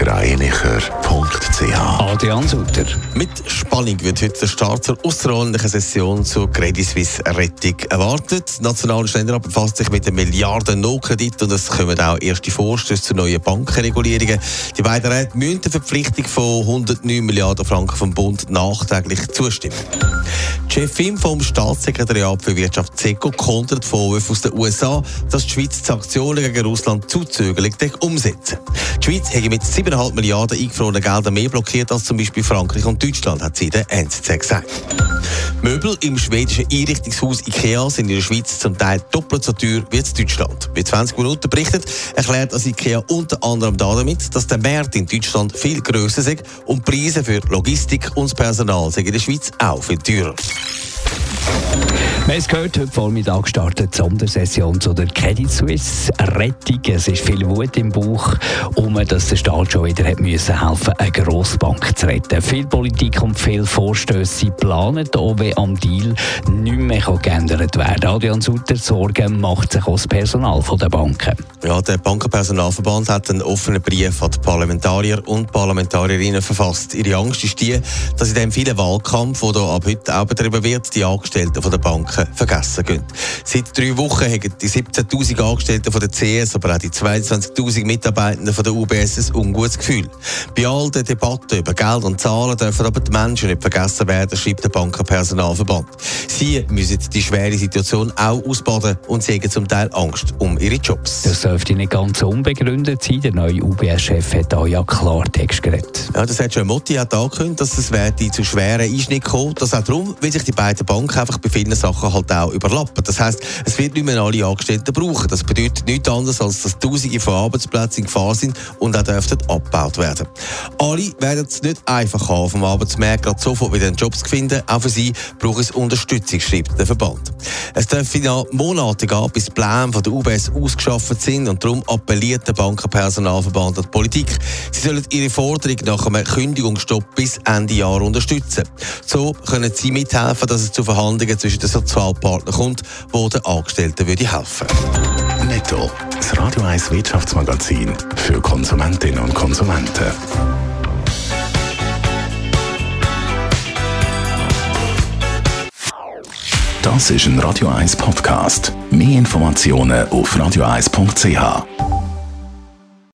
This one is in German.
blasergreinicher.ch Adrian Sutter. Mit Spannung wird heute der Start zur außerordentlichen Session zur Credit Suisse Rettung erwartet. Der Nationale Ständerat befasst sich mit einem Milliarden No-Kredit und es kommen auch erste Vorstöße zu neuen Bankenregulierungen. Die beiden Räte müssen der Verpflichtung von 109 Milliarden Franken vom Bund nachträglich zustimmen. Chefin vom Staatssekretariat für Wirtschaft SECO kontert Vorwürfe aus den USA, dass die Schweiz die Sanktionen gegen Russland zu zögerlich umsetzen. Die Schweiz hätte mit 7,5 Milliarden eingefrorenen Geldern mehr blockiert als zum Beispiel Frankreich und Deutschland, hat sie der NZZ gesagt. Möbel im schwedischen Einrichtungshaus IKEA sind in der Schweiz zum Teil doppelt so teuer wie in Deutschland. Wie 20 Minuten berichtet, erklärt das IKEA unter anderem damit, dass der Markt in Deutschland viel grösser ist und Preise für Logistik und Personal sind in der Schweiz auch viel teurer. Wir haben es gehört, heute Vormittag startet die Sondersession zu der Credit Suisse Rettung. Es ist viel Wut im Bauch, um dass der Staat schon wieder hat müssen helfen, eine Grossbank zu retten. Viel Politik und viel Vorstöße planen, auch wenn am Deal nicht mehr geändert werden kann. Adrian Sutter Sorgen macht sich auch das Personal der Banken. Ja, der Bankenpersonalverband hat einen offenen Brief an die Parlamentarier und Parlamentarierinnen verfasst. Ihre Angst ist die, dass in dem vielen Wahlkampf, der ab heute auch betrieben wird, die Angestellten der Banken Banken vergessen gehen. Seit drei Wochen haben die 17.000 Angestellten von der CS, aber auch die 22.000 Mitarbeitenden von der UBS ein ungutes Gefühl. Bei all den Debatten über Geld und Zahlen dürfen aber die Menschen nicht vergessen werden, schreibt der Bankenpersonalverband. Sie müssen die schwere Situation auch ausbaden und sie haben zum Teil Angst um ihre Jobs. Das dürfte nicht ganz unbegründet sein. Der neue UBS-Chef hat da ja Klartext geredet. Ja, das hat schon Motti angekündigt, dass es zu schweren Einschnitten kommen. Das auch darum, weil sich die beiden Banken einfach bei vielen Sachen halt auch überlappen. Das heißt, es wird nicht mehr alle Angestellten brauchen. Das bedeutet nichts anderes, als dass Tausende von Arbeitsplätzen in Gefahr sind und auch dürften abgebaut werden. Alle werden es nicht einfach haben, vom Arbeitsmarkt gerade sofort wieder einen Job zu finden. Auch für sie braucht es Unterstützung, schreibt der Verband. Es dürfen ja Monate gehen, bis die Pläne von der UBS ausgeschafft sind und darum appelliert der Bankenpersonalverband an die Politik. Sie sollen ihre Forderung nach einem Kündigungsstopp bis Ende Jahr unterstützen. So können sie mithelfen, dass es zu Verhandlungen zwischen den Sozialpartnern kommt, wo den Angestellten würde helfen Netto, das Radio 1 Wirtschaftsmagazin für Konsumentinnen und Konsumenten. Das ist ein Radio 1 Podcast. Mehr Informationen auf radio1.ch.